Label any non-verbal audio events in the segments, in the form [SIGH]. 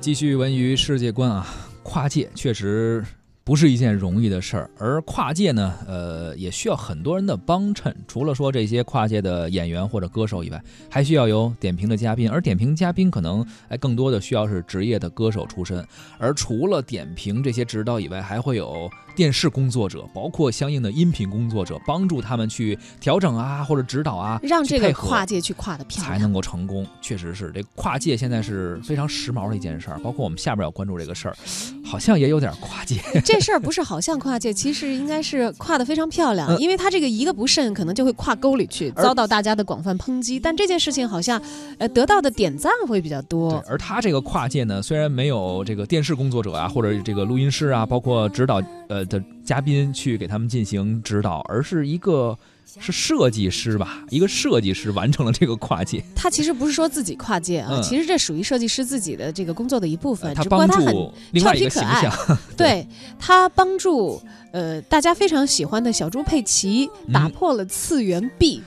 继续文娱世界观啊，跨界确实不是一件容易的事儿，而跨界呢，呃，也需要很多人的帮衬。除了说这些跨界的演员或者歌手以外，还需要有点评的嘉宾，而点评嘉宾可能哎更多的需要是职业的歌手出身。而除了点评这些指导以外，还会有电视工作者，包括相应的音频工作者，帮助他们去调整啊或者指导啊，让这个跨界去跨的漂亮。才能够成功。确实是这跨界现在是非常时髦的一件事儿，包括我们下边要关注这个事儿，好像也有点跨界。[LAUGHS] 这事儿不是好像跨界，其实应该是跨的非常漂亮，嗯因为他这个一个不慎，可能就会跨沟里去，遭到大家的广泛抨击。但这件事情好像，呃，得到的点赞会比较对多，。而他这个跨界呢，虽然没有这个电视工作者啊，或者这个录音师啊，包括指导呃的嘉宾去给他们进行指导，而是一个是设计师吧，一个设计师完成了这个跨界，他其实不是说自己跨界啊，嗯。其实这属于设计师自己的这个工作的一部分，他只不过他很帮助另外一个形象，[LAUGHS] [LAUGHS] 对他帮助呃大家非常喜欢的小猪佩奇嗯。打破了次元壁，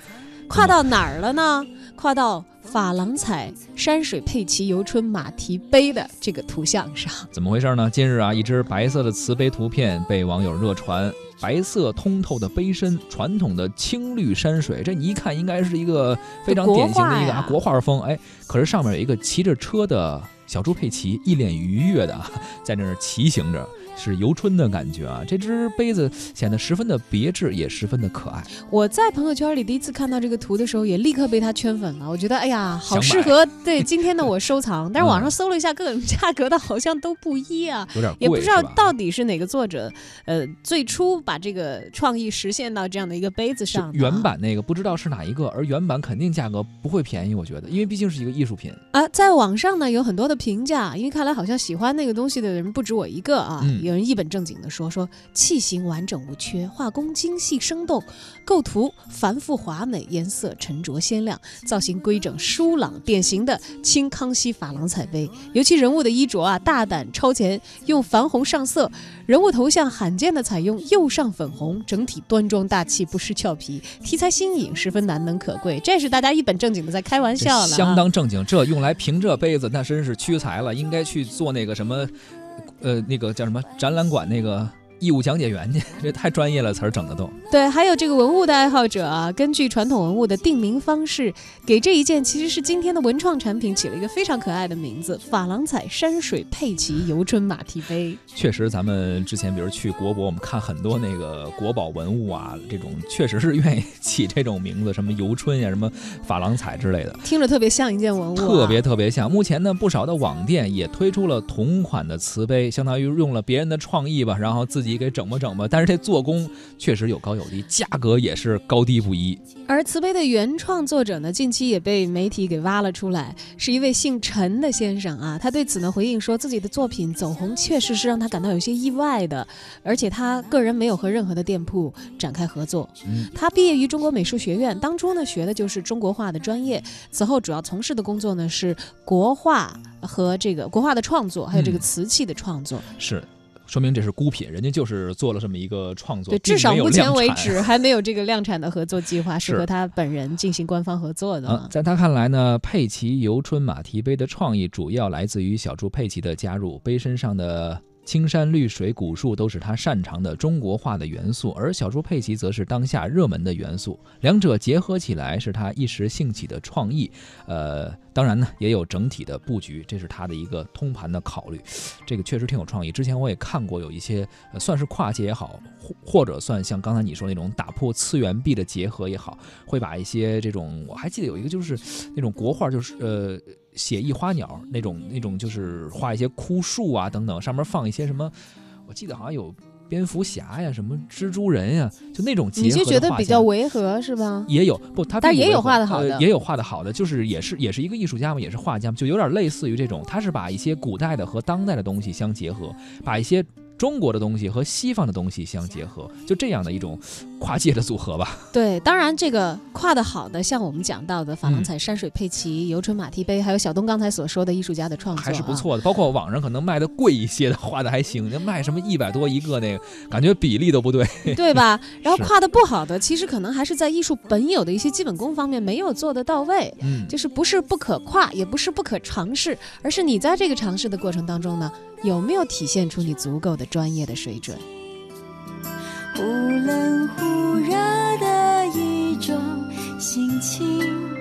跨到哪儿了呢？跨到珐琅彩山水佩奇游春马蹄杯的这个图像上。怎么回事呢？近日啊，一只白色的瓷杯图片被网友热传。白色通透的杯身，传统的青绿山水，这你一看应该是一个非常典型的一个 [LAUGHS] 啊国画风。哎，可是上面有一个骑着车的小猪佩奇，一脸愉悦的啊 [LAUGHS] 在那儿骑行着，是游春的感觉啊。这只杯子显得十分的别致，也十分的可爱。我在朋友圈里第一次看到这个图的时候，也立刻被它圈粉了。我觉得，哎呀，好适合对今天的我收藏。但是网嗯上搜了一下，各种价格的好像都不一啊。有点贵，也不知道到底是哪个作者，呃，最初把这个创意实现到这样的一个杯子上。原版那个不知道是哪一个，而原版肯定价格不会便宜，我觉得，因为毕竟是一个艺术品。啊，在网上呢有很多的评价，因为看来好像喜欢那个东西的人不止我一个啊。嗯有人一本正经的说说器型完整无缺，画工精细生动，构图繁复华美，颜色沉着鲜亮，造型规整疏朗，典型的清康熙珐琅彩杯。尤其人物的衣着啊，大胆超前，用矾红上色，人物头像罕见的采用釉上粉红，整体端庄大气，不失俏皮，题材新颖，十分难能可贵。这是大家一本正经的在开玩笑了、相当正经，这用来评这杯子，那真是屈才了，应该去做那个什么，呃，那个叫什么？展览馆那个义务讲解员去，[LAUGHS] 这太专业了，词儿整的都。对，还有这个文物的爱好者啊，根据传统文物的定名方式，给这一件其实是今天的文创产品起了一个非常可爱的名字——珐琅彩山水佩奇游春马蹄杯。确实，咱们之前比如去国博，我们看很多那个国宝文物啊，这种确实是愿意起这种名字，什么游春呀、什么珐琅彩之类的。听着特别像一件文物、啊，特别特别像。目前呢，不少的网店也推出了同款的瓷杯，相当于用了别人的创意吧，然后自己给整吧整吧。但是这做工确实有高有低，价格也是高低不一。而瓷杯的原创作者呢，近期也被媒体给挖了出来，是一位姓陈的先生啊。他对此呢回应说，自己的作品走红确实是让他感到有些意外的，而且他个人没有和任何的店铺展开合作。嗯，他毕业于中国美术学院，当初呢学的就是中国画的专业，此后主要从事的工作呢是国画和这个国画的创作，还有这个嗯瓷器的创作。是。说明这是孤品，人家就是做了这么一个创作，对，至少目前为止还没有这个量产的合作计划 [LAUGHS] 是是和他本人进行官方合作的。啊，在他看来呢，佩奇游春马蹄杯的创意主要来自于小猪佩奇的加入，杯身上的青山绿水、古树都是他擅长的中国画的元素，而小猪佩奇则是当下热门的元素，两者结合起来是他一时兴起的创意。呃，当然呢，也有整体的布局，这是他的一个通盘的考虑。这个确实挺有创意。之前我也看过有一些，算是跨界也好，或或者算像刚才你说那种打破次元壁的结合也好，会把一些这种，我还记得有一个就是那种国画，就是呃写意花鸟那种那种，就是画一些枯树啊等等，上面放一些什么，我记得好像有蝙蝠侠呀，什么蜘蛛人呀，就那种结合你就觉得比较违和是吧？也有不，他但也有画的好的呃，也有画的好的，就是也是也是一个艺术家嘛，也是画家嘛，就有点类似于这种，他是把一些古代的和当代的东西相结合，把一些中国的东西和西方的东西相结合，就这样的一种跨界的组合吧。[LAUGHS] 对，当然这个跨的好的，像我们讲到的珐琅彩山水佩奇、游春马蹄杯，还有小东刚才所说的艺术家的创作，还是不错的。包括网上可能卖的贵一些的，画的还行，那卖什么 [LAUGHS] 一百多一个那个，感觉比例都不对，[LAUGHS] 对吧？然后跨的不好的，其实可能还是在艺术本有的一些基本功方面没有做得到位。嗯，就是不是不可跨，也不是不可尝试，而是你在这个尝试的过程当中呢，有没有体现出你足够的专业的水准？忽冷忽热的一种心情。